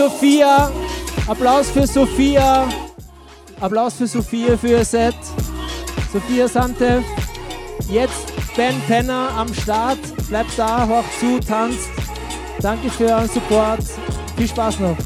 Sophia. Applaus für Sophia. Applaus für Sophia für ihr Set. Sophia Sante. Jetzt Ben Penner am Start. Bleibt da, hoch zu, tanzt. Danke für euren Support. Viel Spaß noch.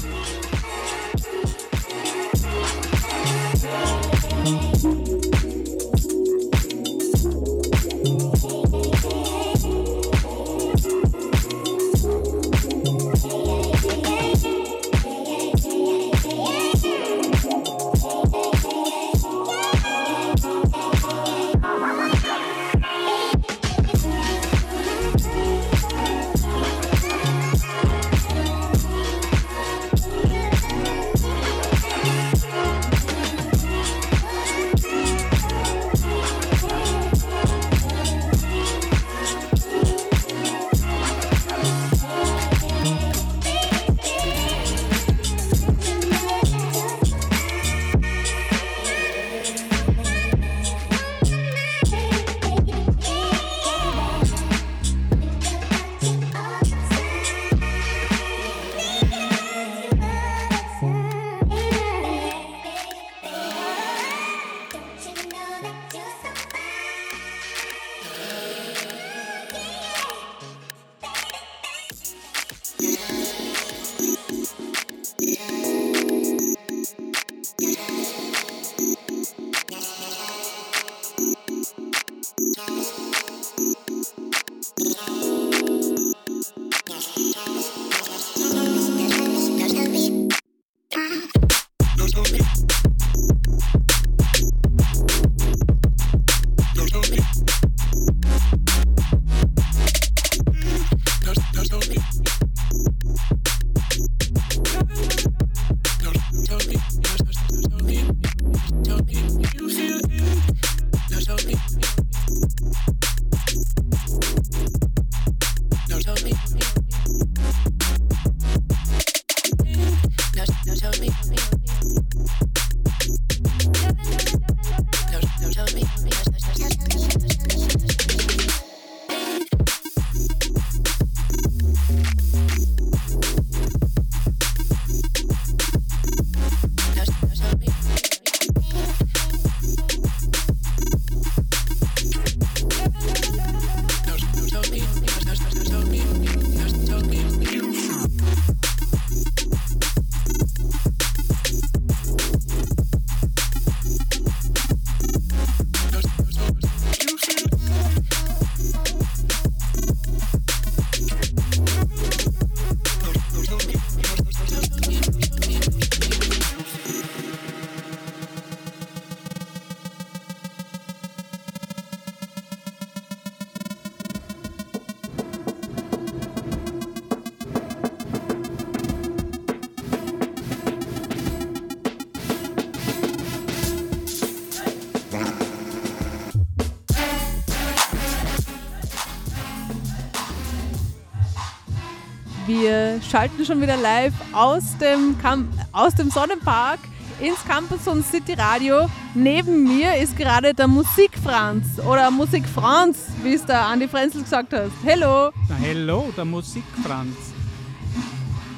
Schalten schon wieder live aus dem, Camp aus dem Sonnenpark ins Campus und City Radio. Neben mir ist gerade der Musikfranz oder Musikfranz, wie es der Andi Frenzel gesagt hat. Hello! Na, hello, der Musikfranz.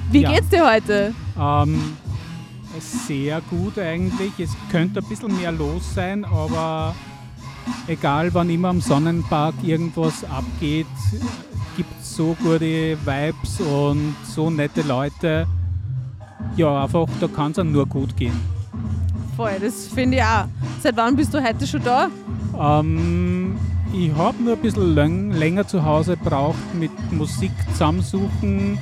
Wie Ja. geht's dir heute? Ähm, sehr gut eigentlich. Es könnte ein bisschen mehr los sein, egal wann immer am Sonnenpark irgendwas abgeht, gibt so gute Vibes und so nette Leute. Ja, einfach, da kann es nur gut gehen. Voll, das finde ich auch. Seit wann bist du heute schon da? Ähm, ich habe nur ein bisschen läng länger zu Hause gebraucht mit Musik zusammensuchen,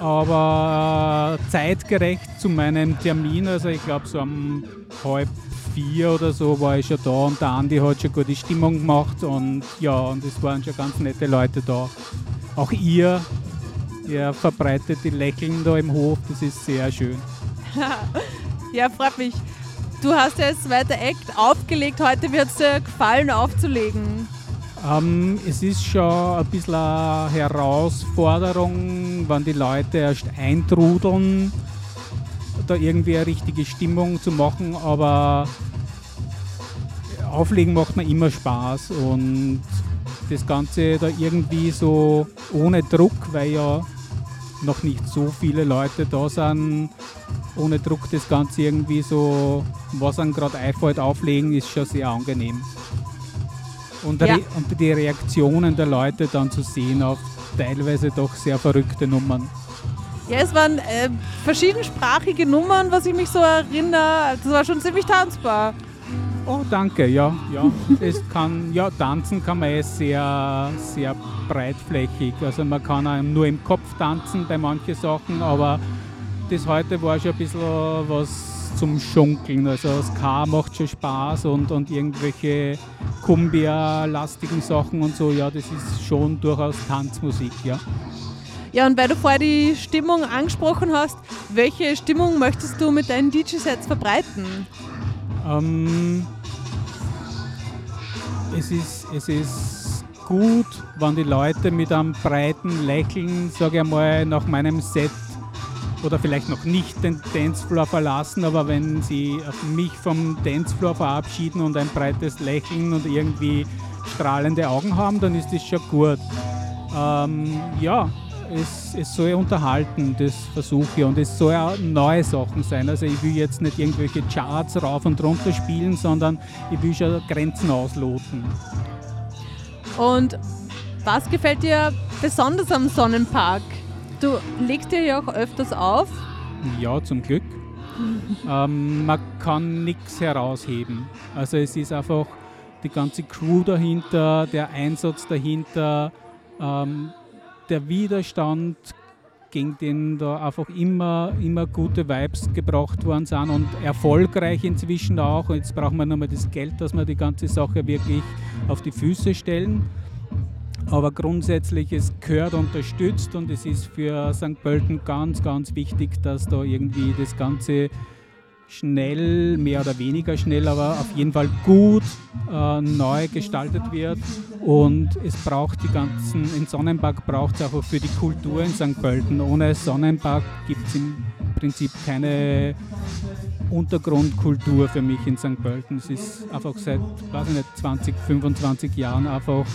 aber zeitgerecht zu meinem Termin, also ich glaube so um halb vier oder so war ich schon da und der Andi hat schon gute Stimmung gemacht und ja, und es waren schon ganz nette Leute da. Auch ihr, ihr verbreitet die Lächeln da im Hof, das ist sehr schön. Ja, freut mich. Du hast ja als zweiter Act aufgelegt. Heute wird es dir gefallen, aufzulegen. Ähm, es ist schon ein bisschen eine Herausforderung, wenn die Leute erst eintrudeln, da irgendwie eine richtige Stimmung zu machen, aber Auflegen macht mir immer Spaß und das Ganze da irgendwie so ohne Druck, weil ja noch nicht so viele Leute da sind, ohne Druck das Ganze irgendwie so, was einem gerade einfällt, auflegen, ist schon sehr angenehm. Und, Ja. Und die Reaktionen der Leute dann zu sehen auf teilweise doch sehr verrückte Nummern. Ja, es waren äh, verschiedensprachige Nummern, was ich mich so erinnere. Das war schon ziemlich tanzbar. Oh, danke, ja. ja. es kann, ja, tanzen kann man eh sehr, sehr breitflächig. Also man kann nur im Kopf tanzen bei manchen Sachen, aber das heute war schon ein bisschen was zum Schunkeln. Also Ska macht schon Spaß und, und irgendwelche Kumbia-lastigen Sachen und so, ja, das ist schon durchaus Tanzmusik, ja. Ja, und weil du vorher die Stimmung angesprochen hast, welche Stimmung möchtest du mit deinen DJ-Sets verbreiten? Ähm, es, ist, es ist gut, wenn die Leute mit einem breiten Lächeln, sage ich einmal, nach meinem Set oder vielleicht noch nicht den Dancefloor verlassen, aber wenn sie mich vom Dancefloor verabschieden und ein breites Lächeln und irgendwie strahlende Augen haben, dann ist das schon gut. Ähm, ja, es, es soll unterhalten, das versuche ich. Und es soll auch neue Sachen sein. Also ich will jetzt nicht irgendwelche Charts rauf und runter spielen, sondern ich will schon Grenzen ausloten. Und was gefällt dir besonders am Sonnenpark? Du legst dir ja auch öfters auf. Ja, zum Glück. ähm, man kann nichts herausheben. Also es ist einfach die ganze Crew dahinter, der Einsatz dahinter, ähm, der Widerstand, gegen den da einfach immer, immer gute Vibes gebracht worden sind und erfolgreich inzwischen auch. Und jetzt brauchen wir nochmal das Geld, dass wir die ganze Sache wirklich auf die Füße stellen. Aber grundsätzlich, es gehört unterstützt und es ist für St. Pölten ganz, ganz wichtig, dass da irgendwie das Ganze schnell, mehr oder weniger schnell, aber auf jeden Fall gut äh, neu gestaltet wird. Und es braucht die ganzen, in Sonnenpark braucht es einfach für die Kultur in St. Pölten. Ohne Sonnenpark gibt es im Prinzip keine Untergrundkultur für mich in St. Pölten. Es ist einfach seit, weiß ich nicht, 20, 25 Jahren einfach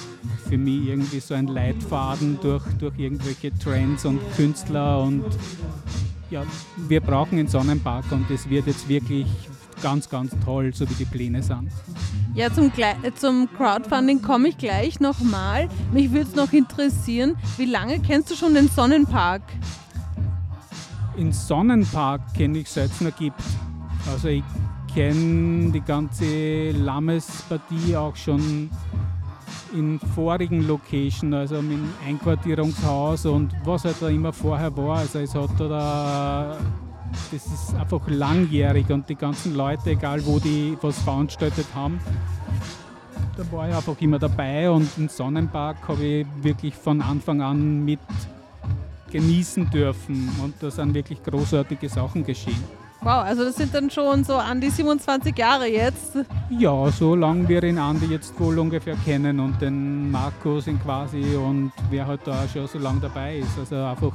für mich irgendwie so ein Leitfaden durch, durch irgendwelche Trends und Künstler und ja, wir brauchen einen Sonnenpark und es wird jetzt wirklich ganz, ganz toll, so wie die Pläne sind. Ja, zum, Gle- zum Crowdfunding komme ich gleich nochmal. Mich würde es noch interessieren, wie lange kennst du schon den Sonnenpark? In Sonnenpark kenne ich seit es noch gibt. Also ich kenne die ganze Lammes-Partie auch schon in vorigen Location, also im Einquartierungshaus und was halt da immer vorher war. Also es hat da, das ist einfach langjährig und die ganzen Leute, egal wo die was veranstaltet haben, da war ich einfach immer dabei und im Sonnenpark habe ich wirklich von Anfang an mit genießen dürfen und da sind wirklich großartige Sachen geschehen. Wow, also das sind dann schon so an die 27 Jahre jetzt. Ja, so lange wir den Andi jetzt wohl ungefähr kennen und den Markus in quasi und wer halt da schon so lange dabei ist. Also einfach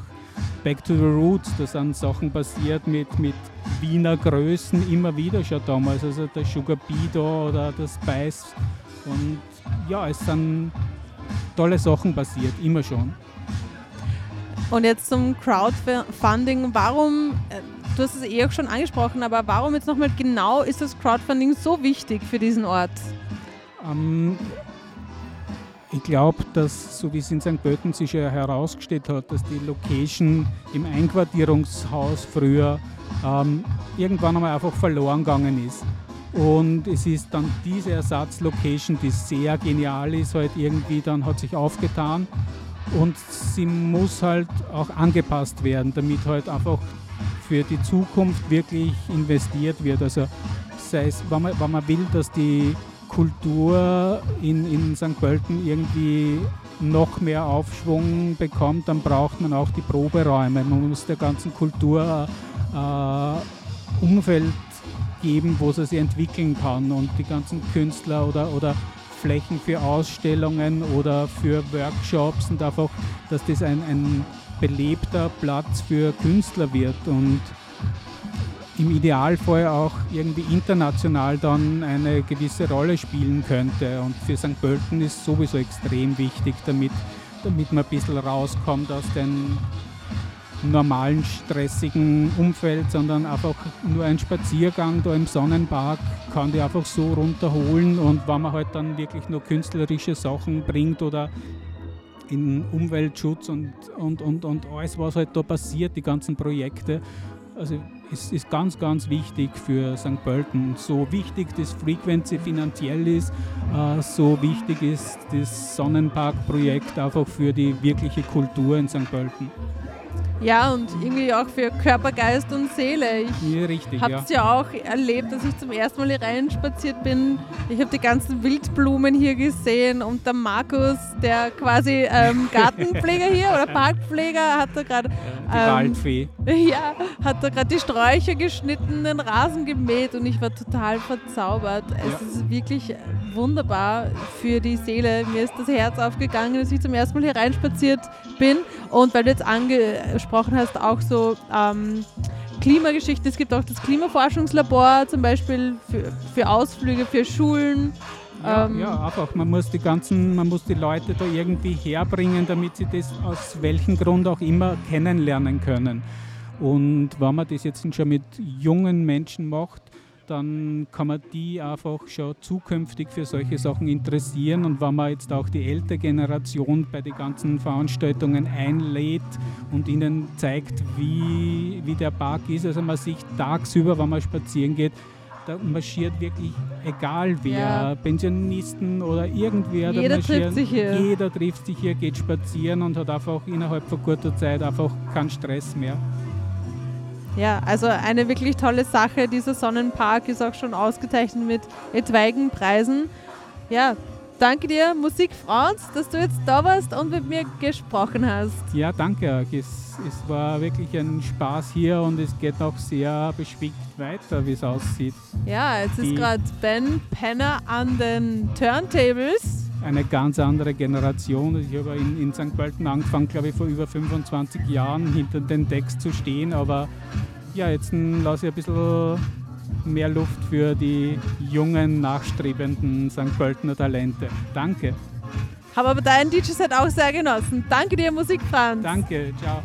back to the roots, da sind Sachen passiert mit, mit Wiener Größen immer wieder schon damals. Also der Sugar Bee da oder der Spice und ja, es sind tolle Sachen passiert, immer schon. Und jetzt zum Crowdfunding. Warum, äh, du hast es eh auch schon angesprochen, aber warum jetzt nochmal genau ist das Crowdfunding so wichtig für diesen Ort? Ähm, ich glaube, dass, so wie es in St. Pölten sich ja herausgestellt hat, dass die Location im Einquartierungshaus früher ähm, irgendwann einmal einfach verloren gegangen ist. Und es ist dann diese Ersatzlocation, die sehr genial ist, halt irgendwie dann hat sich aufgetan. Und sie muss halt auch angepasst werden, damit halt einfach für die Zukunft wirklich investiert wird. Also sei es, wenn man, wenn man will, dass die Kultur in, in St. Pölten irgendwie noch mehr Aufschwung bekommt, dann braucht man auch die Proberäume. Man muss der ganzen Kultur äh, Umfeld geben, wo sie sich entwickeln kann und die ganzen Künstler oder, oder Flächen für Ausstellungen oder für Workshops und einfach, dass das ein, ein belebter Platz für Künstler wird und im Idealfall auch irgendwie international dann eine gewisse Rolle spielen könnte. Und für St. Pölten ist sowieso extrem wichtig, damit, damit man ein bisschen rauskommt aus dem normalen, stressigen Umfeld, sondern einfach nur ein Spaziergang da im Sonnenpark kann die einfach so runterholen und wenn man halt dann wirklich nur künstlerische Sachen bringt oder in Umweltschutz und, und, und, und alles, was halt da passiert, die ganzen Projekte, also ist, ist ganz, ganz wichtig für St. Pölten. So wichtig das Frequency finanziell ist, äh, so wichtig ist das Sonnenparkprojekt einfach für die wirkliche Kultur in St. Pölten. Ja, und irgendwie auch für Körper, Geist und Seele. Ich Ja, richtig, habe ja. es ja auch erlebt, dass ich zum ersten Mal hier reinspaziert bin. Ich habe die ganzen Wildblumen hier gesehen und der Markus, der quasi ähm, Gartenpfleger hier oder Parkpfleger, hat da gerade Die ähm, Waldfee. ja, hat da gerade die Sträucher geschnitten, den Rasen gemäht und ich war total verzaubert. Es Ja. ist wirklich wunderbar für die Seele. Mir ist das Herz aufgegangen, als ich zum ersten Mal hier reinspaziert bin. Und weil du jetzt angesprochen hast, auch so ähm, Klimageschichte. Es gibt auch das Klimaforschungslabor zum Beispiel für, für Ausflüge, für Schulen. Ja, Ähm, ja, einfach. Man muss die ganzen, man muss die Leute da irgendwie herbringen, damit sie das aus welchem Grund auch immer kennenlernen können. Und wenn man das jetzt schon mit jungen Menschen macht, dann kann man die einfach schon zukünftig für solche Sachen interessieren. Und wenn man jetzt auch die ältere Generation bei den ganzen Veranstaltungen einlädt und ihnen zeigt, wie, wie der Park ist, also man sieht tagsüber, wenn man spazieren geht, da marschiert wirklich, egal wer, Ja. Pensionisten oder irgendwer, Jeder trifft sich hier. Jeder trifft sich hier, geht spazieren und hat einfach innerhalb von kurzer Zeit einfach keinen Stress mehr. Ja, also eine wirklich tolle Sache. Dieser Sonnenpark ist auch schon ausgezeichnet mit etwaigen Preisen. Ja, danke dir, Musik Franz, dass du jetzt da warst und mit mir gesprochen hast. Ja, danke. Es, es war wirklich ein Spaß hier und es geht auch sehr beschwingt weiter, wie es aussieht. Ja, jetzt ist gerade Ben Penner an den Turntables. Eine ganz andere Generation. Ich habe in, in St. Pölten angefangen, glaube ich, vor über 25 Jahren hinter den Text zu stehen, aber ja, jetzt lasse ich ein bisschen mehr Luft für die jungen, nachstrebenden St. Pöltener Talente. Danke. Habe aber dein DJ-Set auch sehr genossen. Danke dir, Musik Franz. Danke. Ciao.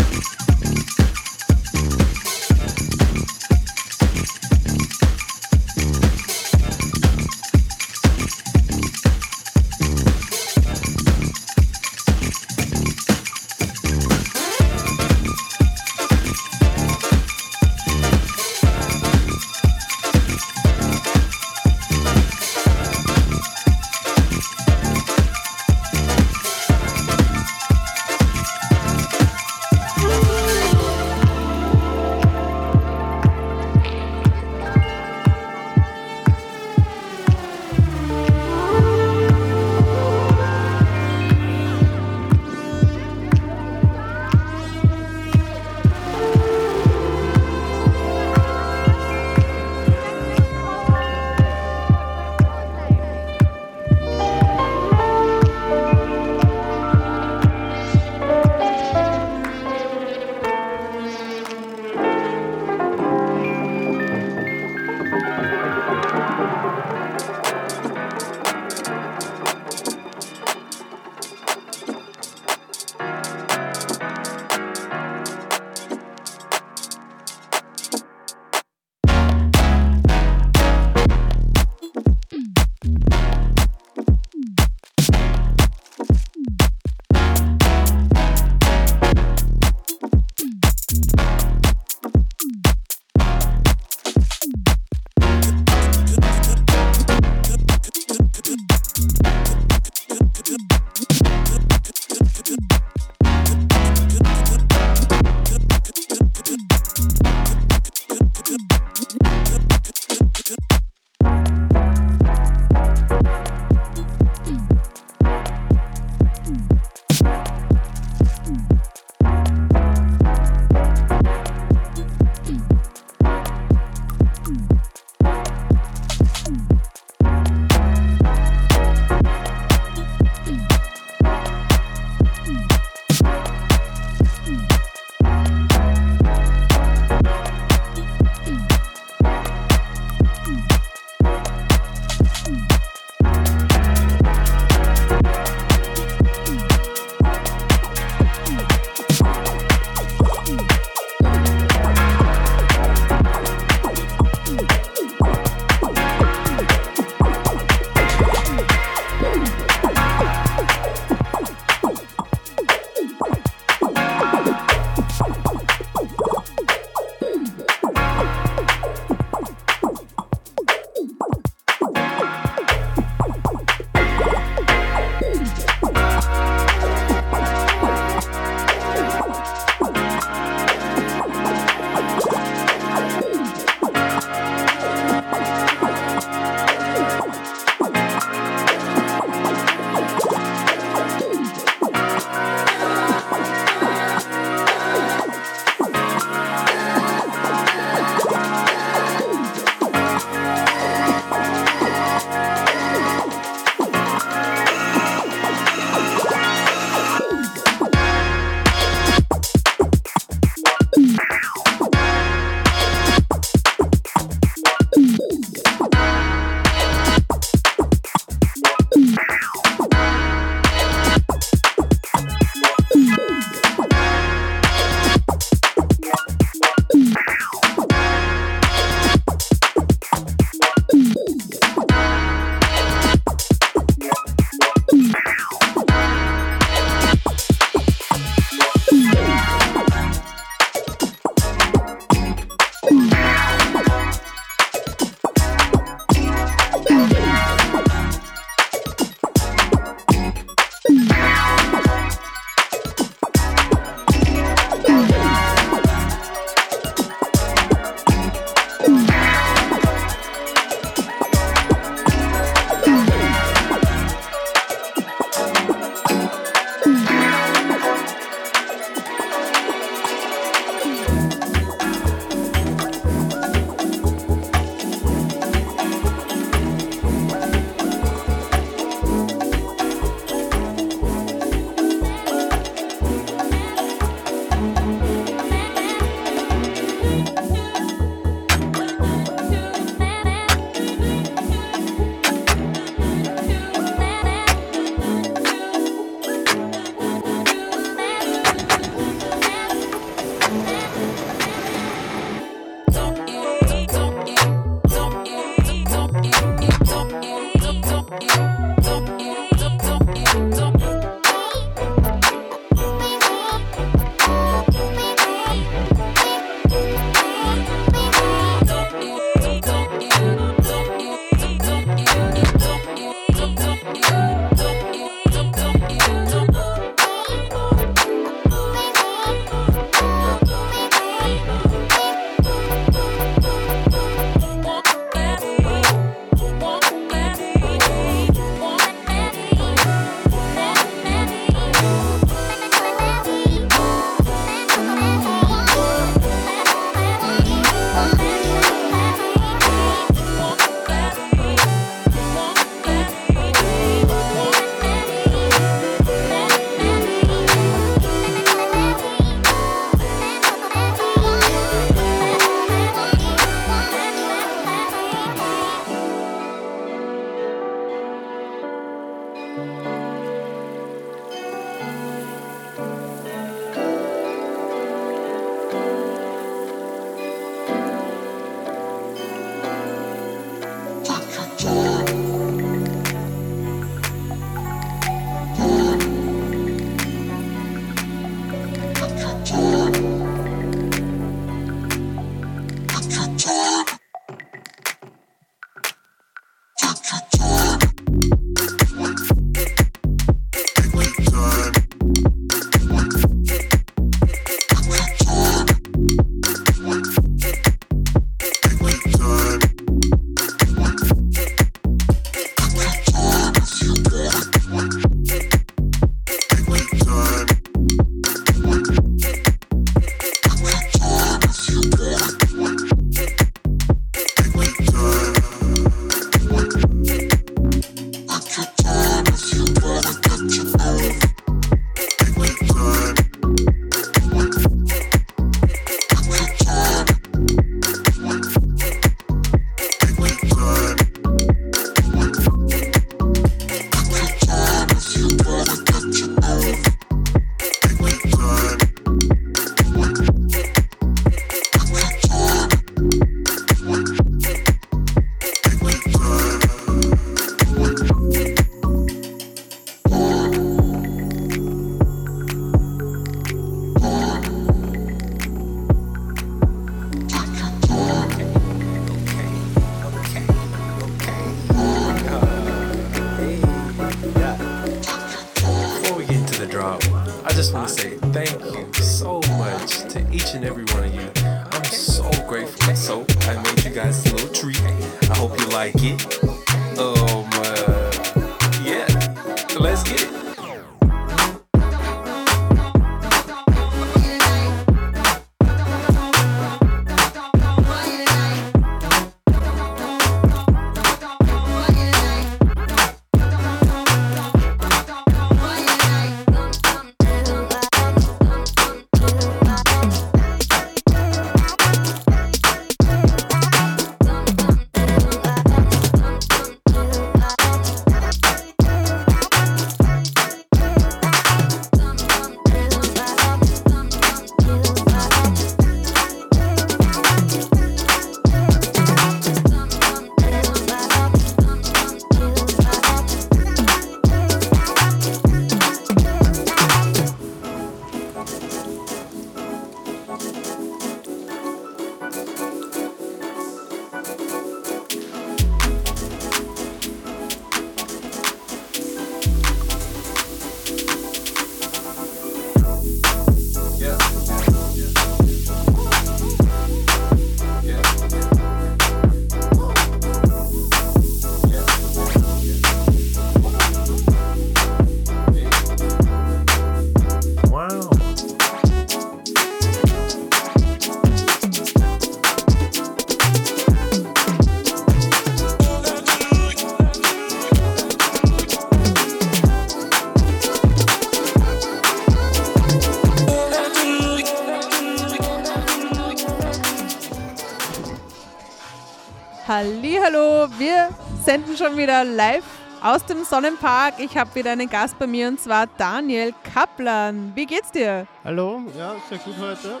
Senden schon wieder live aus dem Sonnenpark. Ich habe wieder einen Gast bei mir und zwar Daniel Kaplan. Wie geht's dir? Hallo, ja, sehr gut heute.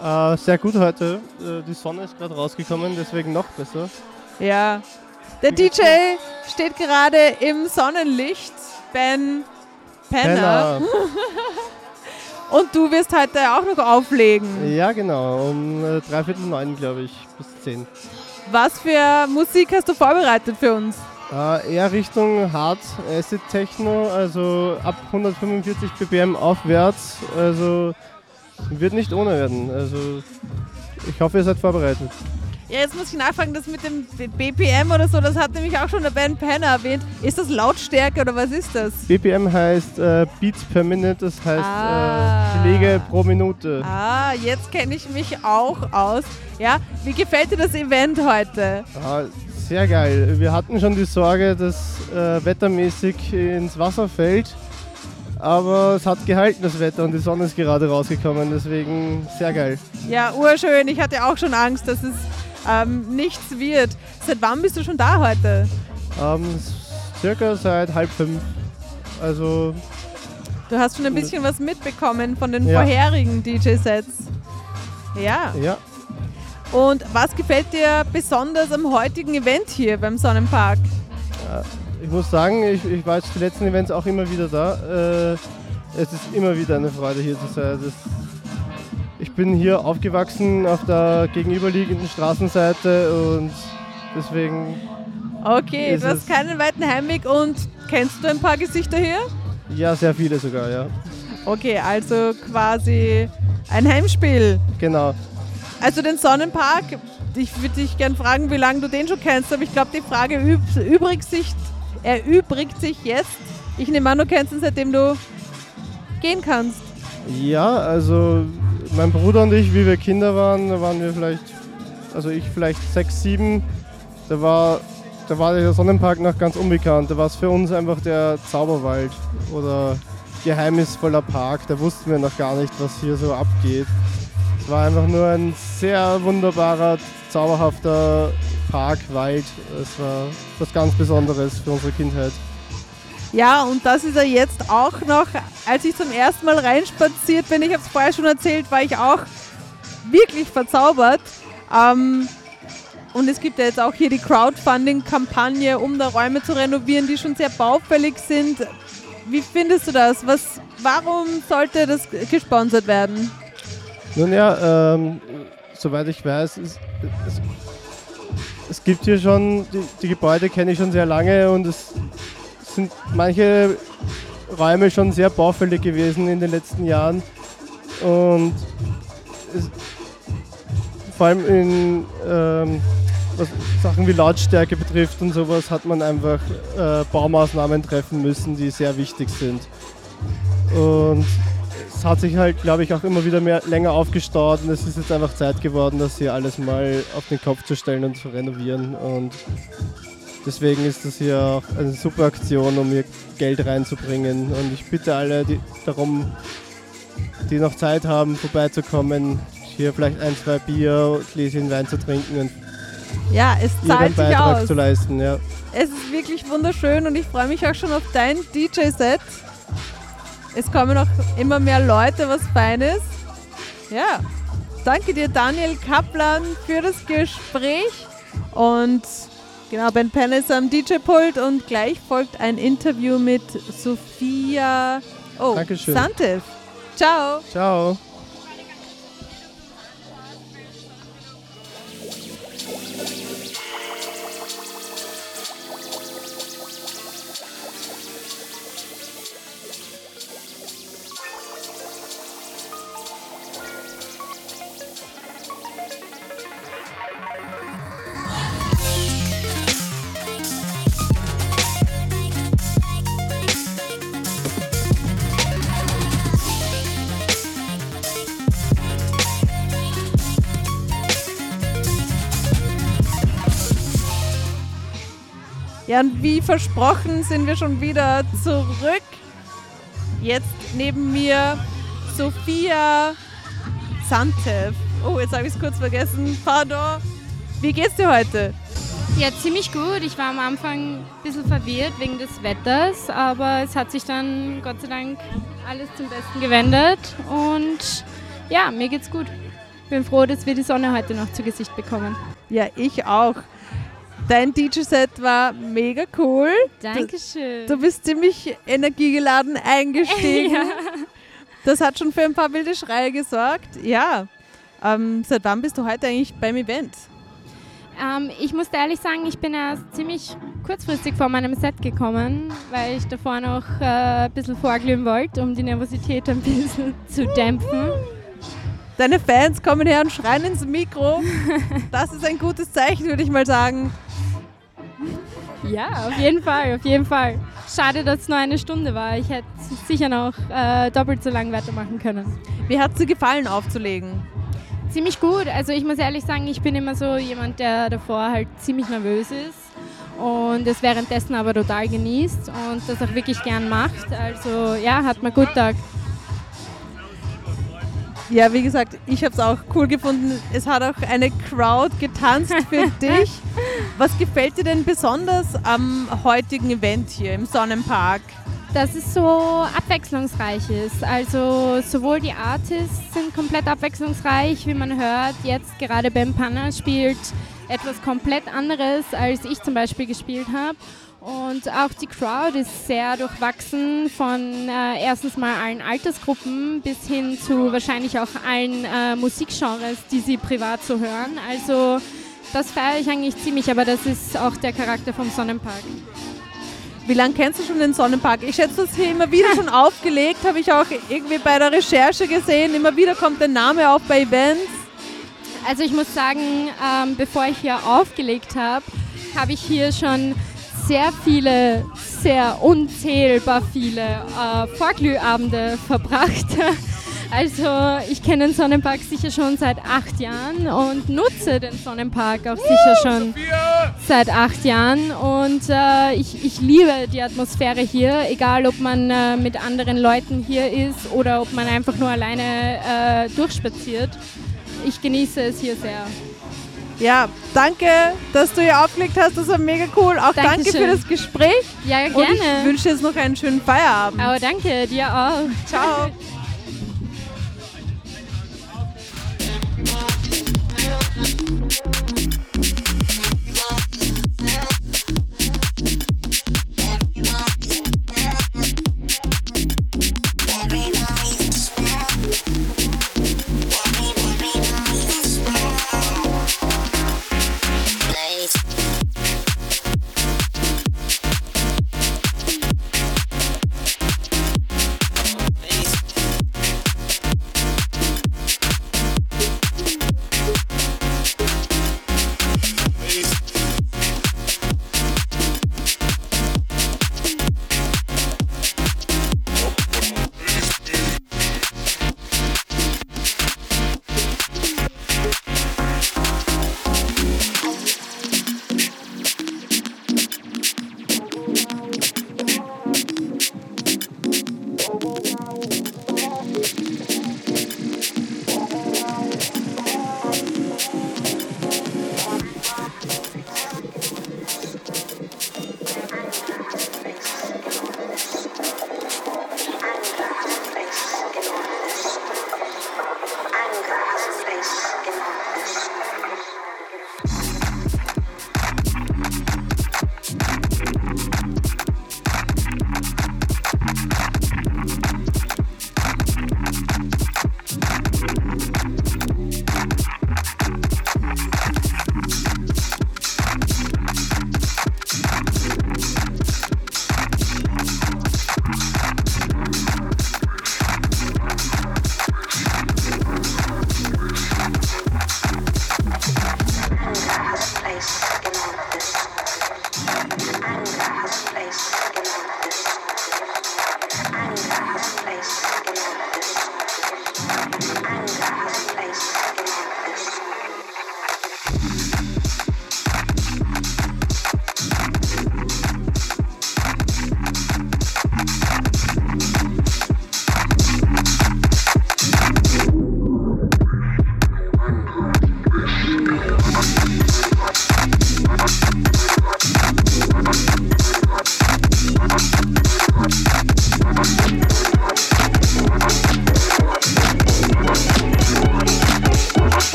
Äh, sehr gut heute. Äh, die Sonne ist gerade rausgekommen, deswegen noch besser. Ja. Der DJ steht gerade im Sonnenlicht. Ben Penner. Penner. Und du wirst heute auch noch auflegen. Ja, genau, um äh, dreiviertel neun, glaube ich, bis zehn. Was für Musik hast du vorbereitet für uns? Äh, eher Richtung Hard Acid Techno, also ab 145 BPM aufwärts. Also wird nicht ohne werden. Also ich hoffe, ihr seid vorbereitet. Ja, jetzt muss ich nachfragen, das mit dem BPM oder so, das hat nämlich auch schon der Ben Penner erwähnt. Ist das Lautstärke oder was ist das? BPM heißt äh, Beats per Minute, das heißt Ah. äh, Schläge pro Minute. Ah, jetzt kenne ich mich auch aus. Ja, wie gefällt dir das Event heute? Ah, sehr geil. Wir hatten schon die Sorge, dass äh, wettermäßig ins Wasser fällt. Aber es hat gehalten, das Wetter, und die Sonne ist gerade rausgekommen. Deswegen sehr geil. Ja, urschön. Ich hatte auch schon Angst, dass es ähm, nichts wird. Seit wann bist du schon da heute? Ähm, circa seit halb fünf. Also, Du hast schon ein bisschen was mitbekommen von den Ja. vorherigen DJ-Sets. Ja. ja. Und was gefällt dir besonders am heutigen Event hier beim Sonnenpark? Ich muss sagen, ich, ich war jetzt die letzten Events auch immer wieder da. Äh, es ist immer wieder eine Freude hier zu sein. Das, ich bin hier aufgewachsen auf der gegenüberliegenden Straßenseite und deswegen Okay, du hast keinen weiten Heimweg und kennst du ein paar Gesichter hier? ja sehr viele sogar, ja. Okay, also quasi ein Heimspiel. Genau. Also den Sonnenpark, ich würde dich gern fragen, wie lange du den schon kennst, aber ich glaube, die Frage üb übrigt sich, erübrigt sich jetzt. Ich nehme an, du kennst ihn, seitdem du gehen kannst. Ja, also mein Bruder und ich, wie wir Kinder waren, da waren wir vielleicht, also ich vielleicht sechs, sieben, da war, da war der Sonnenpark noch ganz unbekannt. Da war es für uns einfach der Zauberwald oder geheimnisvoller Park. Da wussten wir noch gar nicht, was hier so abgeht. Es war einfach nur ein sehr wunderbarer, zauberhafter Park, Wald. Es war was ganz Besonderes für unsere Kindheit. Ja, und das ist er jetzt auch noch. Als ich zum ersten Mal reinspaziert bin, ich habe es vorher schon erzählt, war ich auch wirklich verzaubert. Ähm, und es gibt ja jetzt auch hier die Crowdfunding-Kampagne, um da Räume zu renovieren, die schon sehr baufällig sind. Wie findest du das? Was, warum sollte das gesponsert werden? Nun ja, ähm, soweit ich weiß, es, es, es gibt hier schon, die, die Gebäude kenne ich schon sehr lange und es sind manche Räume schon sehr baufällig gewesen in den letzten Jahren. Und es, vor allem in ähm, was Sachen wie Lautstärke betrifft und sowas hat man einfach äh, Baumaßnahmen treffen müssen, die sehr wichtig sind. Und es hat sich halt, glaube ich, auch immer wieder mehr länger aufgestaut und es ist jetzt einfach Zeit geworden, das hier alles mal auf den Kopf zu stellen und zu renovieren. Und deswegen ist das hier auch eine super Aktion, um hier Geld reinzubringen. Und ich bitte alle die, darum, die noch Zeit haben, vorbeizukommen, hier vielleicht ein, zwei Bier, Gläschen Wein zu trinken und Ja, es zahlt sich Beitrag aus. zu leisten. Ja. Es ist wirklich wunderschön und ich freue mich auch schon auf dein DJ-Set. Es kommen auch immer mehr Leute, was Feines. Ja, danke dir Daniel Kaplan für das Gespräch und genau, Ben Penn ist am DJ-Pult und gleich folgt ein Interview mit Sophia oh, Dankeschön. Santev. Ciao. Ciao. Ja, und wie versprochen sind wir schon wieder zurück. Jetzt neben mir Sophia Santev. Oh, jetzt habe ich es kurz vergessen. Pardon. Wie geht's dir heute? Ja, ziemlich gut. Ich war am Anfang ein bisschen verwirrt wegen des Wetters, aber es hat sich dann Gott sei Dank alles zum Besten gewendet und ja, mir geht's gut. Bin froh, dass wir die Sonne heute noch zu Gesicht bekommen. Ja, ich auch. Dein DJ-Set war mega cool. Dankeschön. Du bist ziemlich energiegeladen eingestiegen. ja. Das hat schon für ein paar wilde Schreie gesorgt. Ja. Ähm, seit wann bist du heute eigentlich beim Event? ähm, ich muss ehrlich sagen, ich bin erst ziemlich kurzfristig vor meinem Set gekommen, weil ich davor noch äh, ein bisschen vorglühen wollte, um die Nervosität ein bisschen zu dämpfen. Deine Fans kommen her und schreien ins Mikro. Das ist ein gutes Zeichen, würde ich mal sagen. Ja, auf jeden Fall, auf jeden Fall. Schade, dass es nur eine Stunde war. Ich hätte sicher noch äh, doppelt so lang weitermachen können. Wie hat es dir gefallen, aufzulegen? Ziemlich gut. Also ich muss ehrlich sagen, ich bin immer so jemand, der davor halt ziemlich nervös ist und es währenddessen aber total genießt und das auch wirklich gern macht. Also ja, hat mir gut taugt. Ja, wie gesagt, ich habe es auch cool gefunden. Es hat auch eine Crowd getanzt für dich. Was gefällt dir denn besonders am heutigen Event hier im Sonnenpark? dass es so abwechslungsreich ist. Also sowohl die Artists sind komplett abwechslungsreich, wie man hört. Jetzt gerade Ben Panna spielt etwas komplett anderes, als ich zum Beispiel gespielt habe. Und auch die Crowd ist sehr durchwachsen von äh, erstens mal allen Altersgruppen bis hin zu wahrscheinlich auch allen äh, Musikgenres, die sie privat so hören. Also das feiere ich eigentlich ziemlich, aber das ist auch der Charakter vom Sonnenpark. Wie lange kennst du schon den Sonnenpark? Ich schätze, das hier immer wieder schon aufgelegt, habe ich auch irgendwie bei der Recherche gesehen. Immer wieder kommt der Name auf bei Events. Also ich muss sagen, ähm, bevor ich hier aufgelegt habe, habe ich hier schon sehr viele, sehr unzählbar viele äh, Vorglühabende verbracht. Also ich kenne den Sonnenpark sicher schon seit acht Jahren und nutze den Sonnenpark auch sicher schon seit acht Jahren. Und äh, ich, ich liebe die Atmosphäre hier, egal ob man äh, mit anderen Leuten hier ist oder ob man einfach nur alleine äh, durchspaziert. Ich genieße es hier sehr. Ja, danke, dass du hier aufgelegt hast. Das war mega cool. Auch danke, danke für das Gespräch. Ja, gerne. Und ich wünsche jetzt noch einen schönen Feierabend. Aber danke, dir auch. Ciao.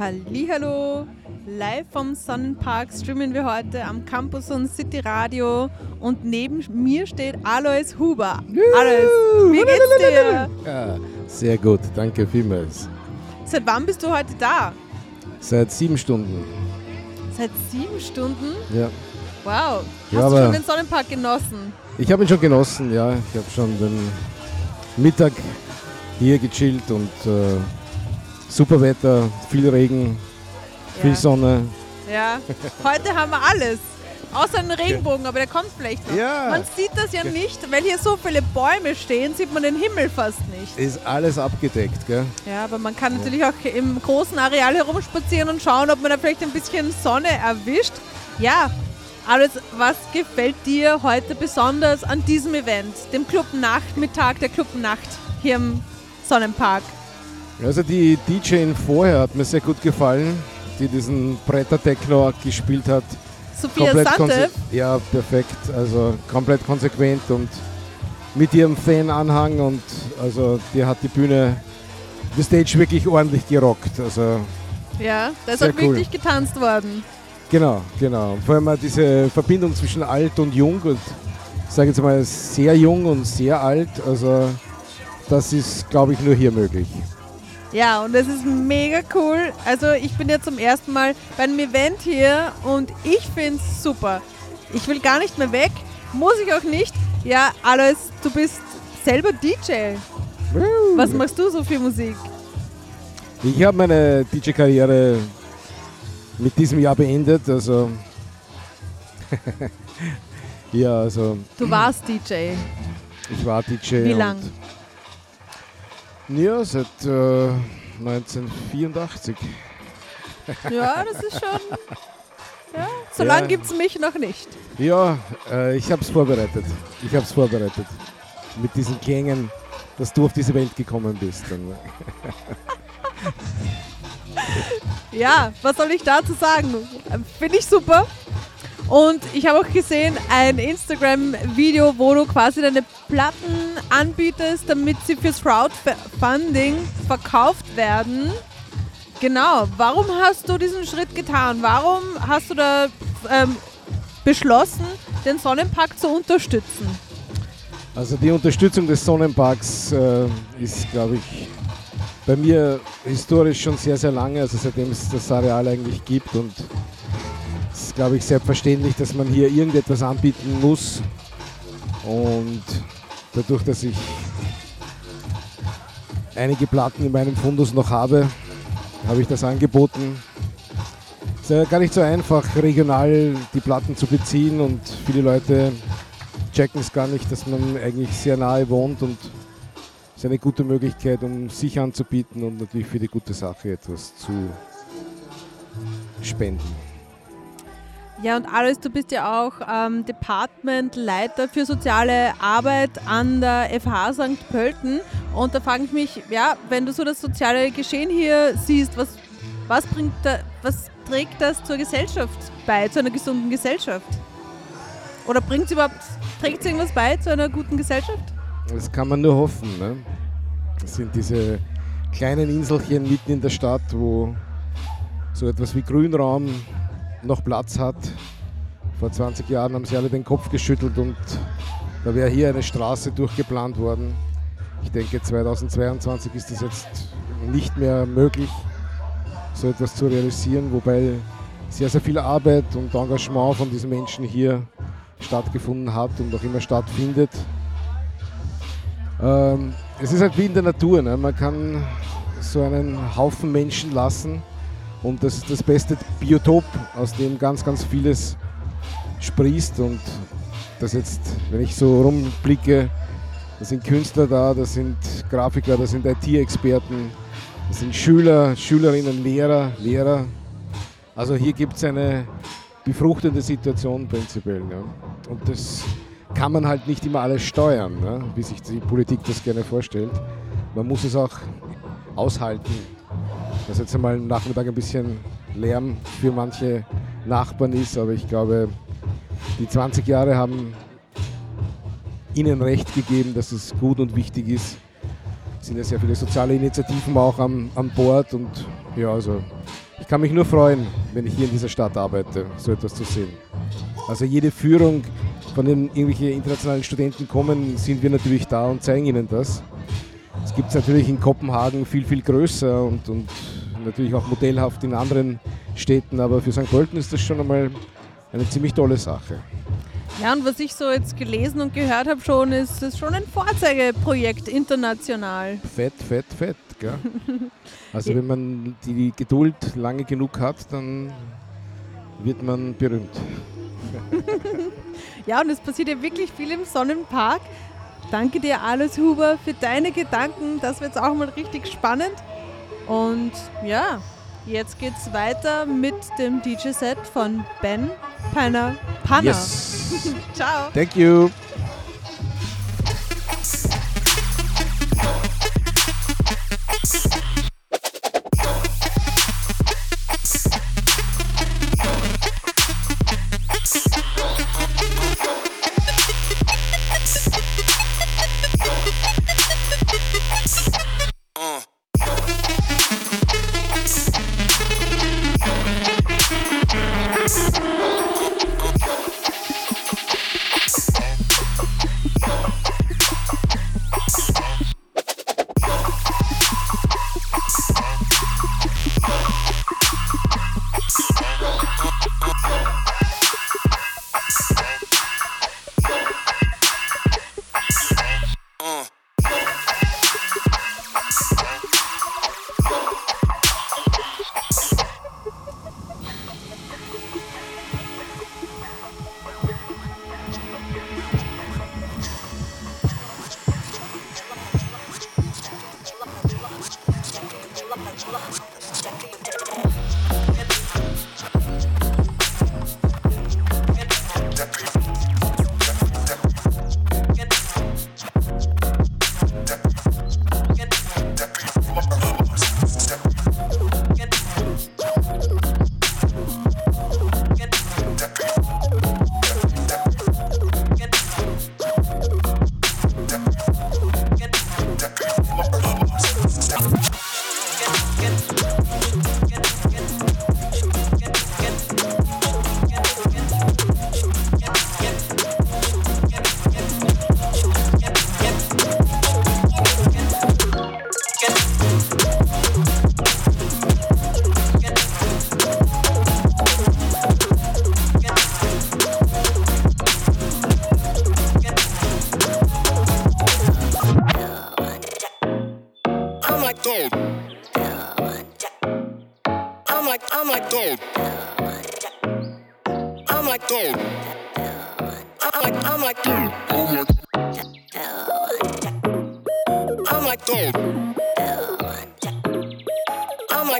Hallihallo! Live vom Sonnenpark streamen wir heute am Campus und City Radio und neben mir steht Alois Huber. Alois, wie geht's dir? Ja, sehr gut, danke vielmals. Seit wann bist du heute da? Seit sieben Stunden. Seit sieben Stunden? Ja. Wow. Hast Ja, du schon den Sonnenpark genossen? Ich habe ihn schon genossen, ja. Ich habe schon den Mittag hier gechillt und äh, super Wetter, viel Regen, viel Ja. Sonne. Ja. Heute haben wir alles. Außer einen Regenbogen, aber der kommt vielleicht noch. Ja. Man sieht das ja nicht, weil hier so viele Bäume stehen, sieht man den Himmel fast nicht. Ist alles abgedeckt, gell? Ja, aber man kann natürlich auch im großen Areal herumspazieren und schauen, ob man da vielleicht ein bisschen Sonne erwischt. Ja, alles, was gefällt dir heute besonders an diesem Event, dem Clubnachmittag der Clubnacht hier im Sonnenpark? Also die DJ vorher hat mir sehr gut gefallen, die diesen Bretter-Techno gespielt hat. Sophia Sante, Ja, perfekt. Also komplett konsequent und mit ihrem Fan-Anhang und also die hat die Bühne, die Stage wirklich ordentlich gerockt. Also ja, da ist auch cool. wirklich getanzt worden. genau, genau. Vor allem diese Verbindung zwischen alt und jung und ich sage jetzt mal sehr jung und sehr alt. Also das ist, glaube ich, nur hier möglich. Ja, und das ist mega cool. Also ich bin ja zum ersten Mal bei einem Event hier und ich finde es super. Ich will gar nicht mehr weg, muss ich auch nicht. Ja, Alois, du bist selber DJ. Was machst du so für Musik? Ich habe meine DJ-Karriere mit diesem Jahr beendet. Also ja, also Du warst DJ. ich war DJ. Wie und- lang? Ja, seit äh, 1984. Ja, das ist schon. Ja, so lange Ja. gibt es mich noch nicht. Ja, äh, ich habe es vorbereitet. Ich habe es vorbereitet. Mit diesen Klängen, dass du auf diese Welt gekommen bist. Ja, was soll ich dazu sagen? Finde ich super. Und ich habe auch gesehen ein Instagram-Video, wo du quasi deine Platten anbietest, damit sie fürs Crowdfunding verkauft werden. Genau. Warum hast du diesen Schritt getan? Warum hast du da ähm, beschlossen, den Sonnenpark zu unterstützen? Also die Unterstützung des Sonnenparks äh, ist, glaube ich, bei mir historisch schon sehr, sehr lange, also seitdem es das Areal eigentlich gibt. Und es ist, glaube ich, selbstverständlich, dass man hier irgendetwas anbieten muss. Und dadurch, dass ich einige Platten in meinem Fundus noch habe, habe ich das angeboten. Es ist ja gar nicht so einfach, regional die Platten zu beziehen und viele Leute checken es gar nicht, dass man eigentlich sehr nahe wohnt und es ist eine gute Möglichkeit, um sich anzubieten und natürlich für die gute Sache etwas zu spenden. Ja, und Alois, du bist ja auch ähm, Departmentleiter für soziale Arbeit an der FH St. Pölten. Und da frage ich mich, ja, wenn du so das soziale Geschehen hier siehst, was, was, bringt da, was trägt das zur Gesellschaft bei, zu einer gesunden Gesellschaft? Oder bringt es überhaupt, trägt es irgendwas bei zu einer guten Gesellschaft? Das kann man nur hoffen. Ne? Das sind diese kleinen Inselchen mitten in der Stadt, wo so etwas wie Grünraum noch Platz hat. Vor 20 Jahren haben sie alle den Kopf geschüttelt und da wäre hier eine Straße durchgeplant worden. Ich denke, 2022 ist es jetzt nicht mehr möglich, so etwas zu realisieren, wobei sehr, sehr viel Arbeit und Engagement von diesen Menschen hier stattgefunden hat und auch immer stattfindet. Ähm, es ist halt wie in der Natur. Ne? Man kann so einen Haufen Menschen lassen und das ist das beste Biotop, aus dem ganz, ganz vieles sprießt. Und das jetzt, wenn ich so rumblicke, da sind Künstler da, da sind Grafiker, da sind IT-Experten, da sind Schüler, Schülerinnen, Lehrer, Lehrer. Also hier gibt es eine befruchtende Situation prinzipiell. Ja. Und das kann man halt nicht immer alles steuern, ne? wie sich die Politik das gerne vorstellt. Man muss es auch aushalten, dass jetzt einmal am Nachmittag ein bisschen Lärm für manche Nachbarn ist, aber ich glaube, die 20 Jahre haben ihnen recht gegeben, dass es gut und wichtig ist. Es sind ja sehr viele soziale Initiativen auch am, an Bord und ja, also kann mich nur freuen, wenn ich hier in dieser Stadt arbeite, so etwas zu sehen. Also jede Führung, von denen irgendwelche internationalen Studenten kommen, sind wir natürlich da und zeigen ihnen das. Es gibt es natürlich in Kopenhagen viel, viel größer und, und natürlich auch modellhaft in anderen Städten, aber für St. Pölten ist das schon einmal eine ziemlich tolle Sache. Ja, und was ich so jetzt gelesen und gehört habe schon, ist es schon ein Vorzeigeprojekt international. Fett, fett, fett. Gell? Also wenn man die Geduld lange genug hat, dann wird man berühmt. Ja, und es passiert ja wirklich viel im Sonnenpark. Danke dir, Alois Huber, für deine Gedanken. Das wird jetzt auch mal richtig spannend. Und ja, jetzt geht's weiter mit dem DJ-Set von Ben Panner Panner. Yes. Ciao. Thank you.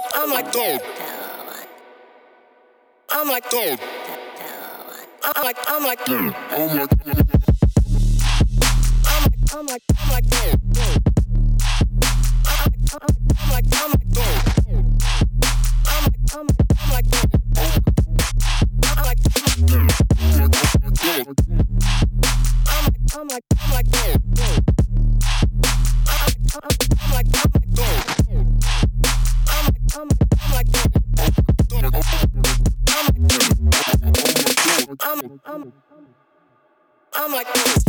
Like I'm like gold. I'm like gold. I'm like I'm like gold. I'm like I'm like I'm like gold. I'm like I'm like gold. I'm like I'm like I'm like I'm like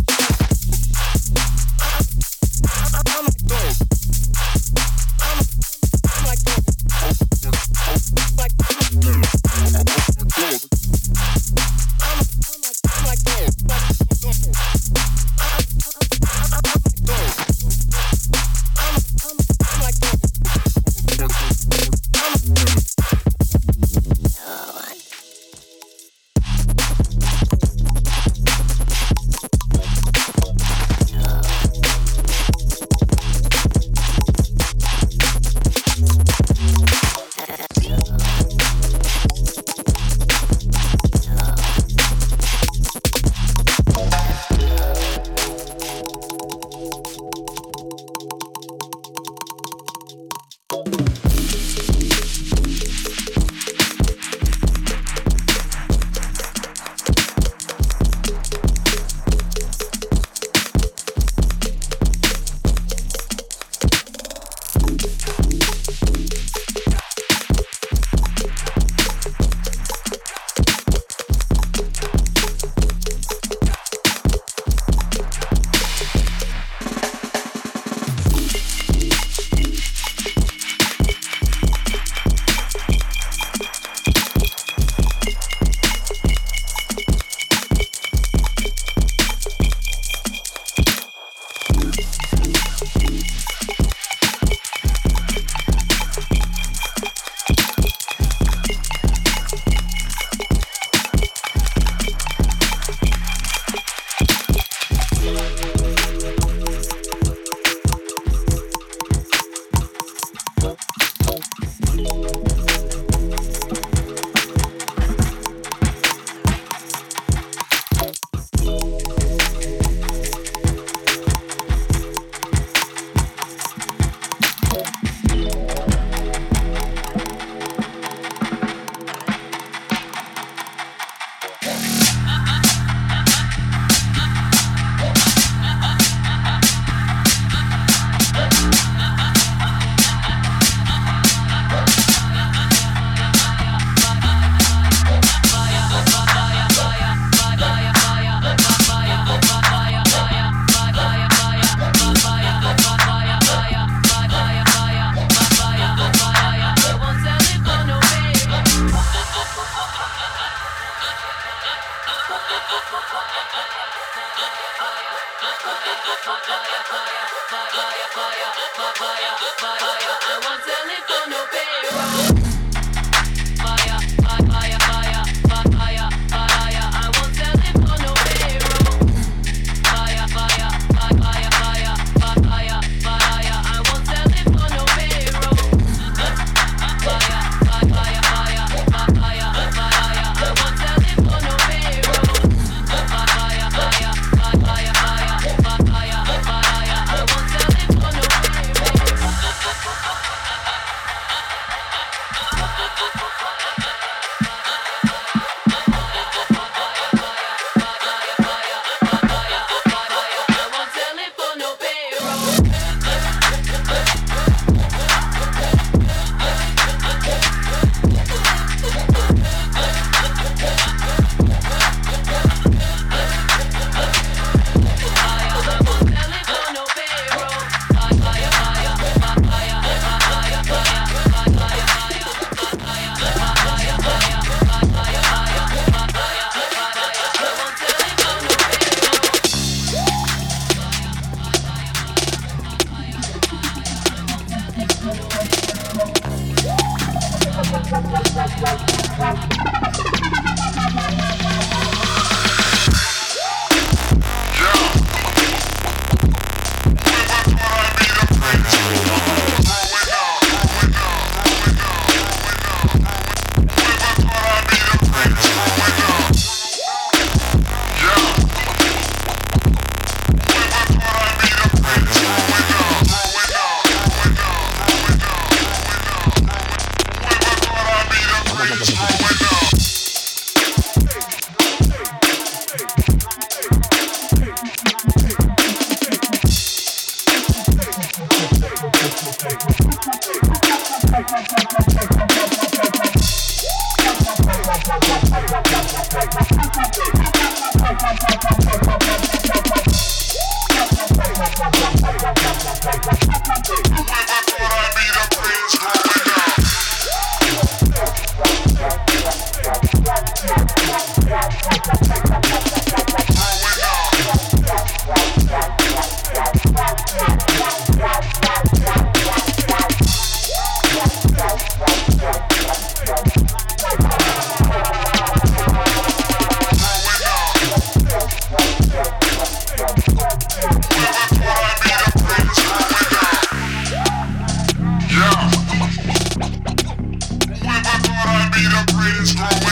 brains growing.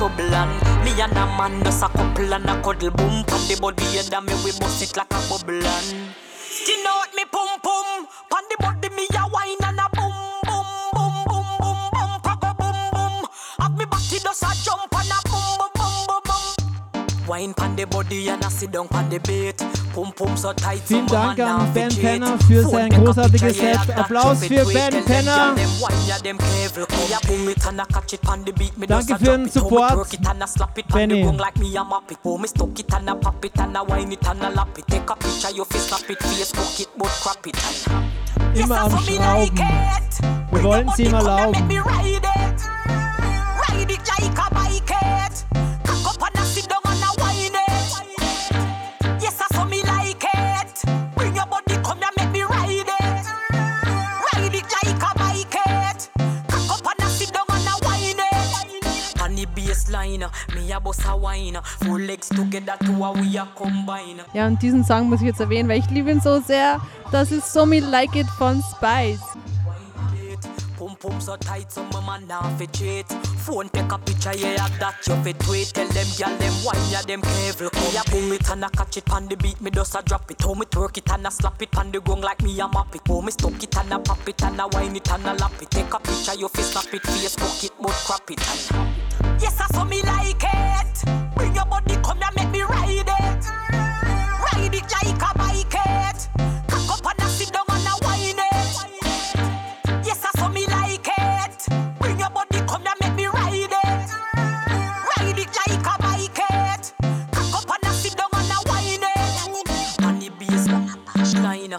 Trouble. And Me and a man does a couple and a cuddle. Boom Pan the body and me we bust it like a bubble. And Skin out me pum pum. Pan the body me a wine and a boom boom boom boom boom boom pa go boom boom Have me body does a jump and a boom boom boom boom boom Wine pan the body and a sit down pan the bait Vielen Dank an Ben. Penner für sein großartiges Set. Applaus für Ben Penner. tell them, yeah, them wine, yeah, them clever. Yeah, pull it and I Ja, und diesen Song muss ich jetzt erwähnen, weil ich liebe ihn so sehr. Das ist So Me Like It von Spice. Pum pum so tight, so my man now fi cheat. Phone take a picture, yeah, that you fi tweet. Tell them, girl, them wine, yeah, them careful. Me a pull it and I catch it on the beat, me just a drop it. How me twerk it and I slap it on the gong like me a map it. How me stuck it and I pop it and I wine it and I lap it. Take a picture, you fi snap it, Facebook it, but crap it. Yes, I saw me like it. Bring your body, come here, make me ride it. Ride it like a bike it. Cock up and I sit down and I whine it. Yes, I saw me like it. Bring your body, come here, make me ride it. Ride it like a bike it. Cock up and I sit down and I whine it. On the bass line,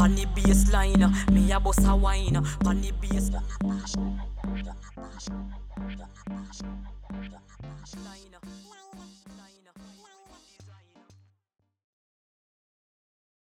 on the bass line, me a bust a wine. On the bass Thank you.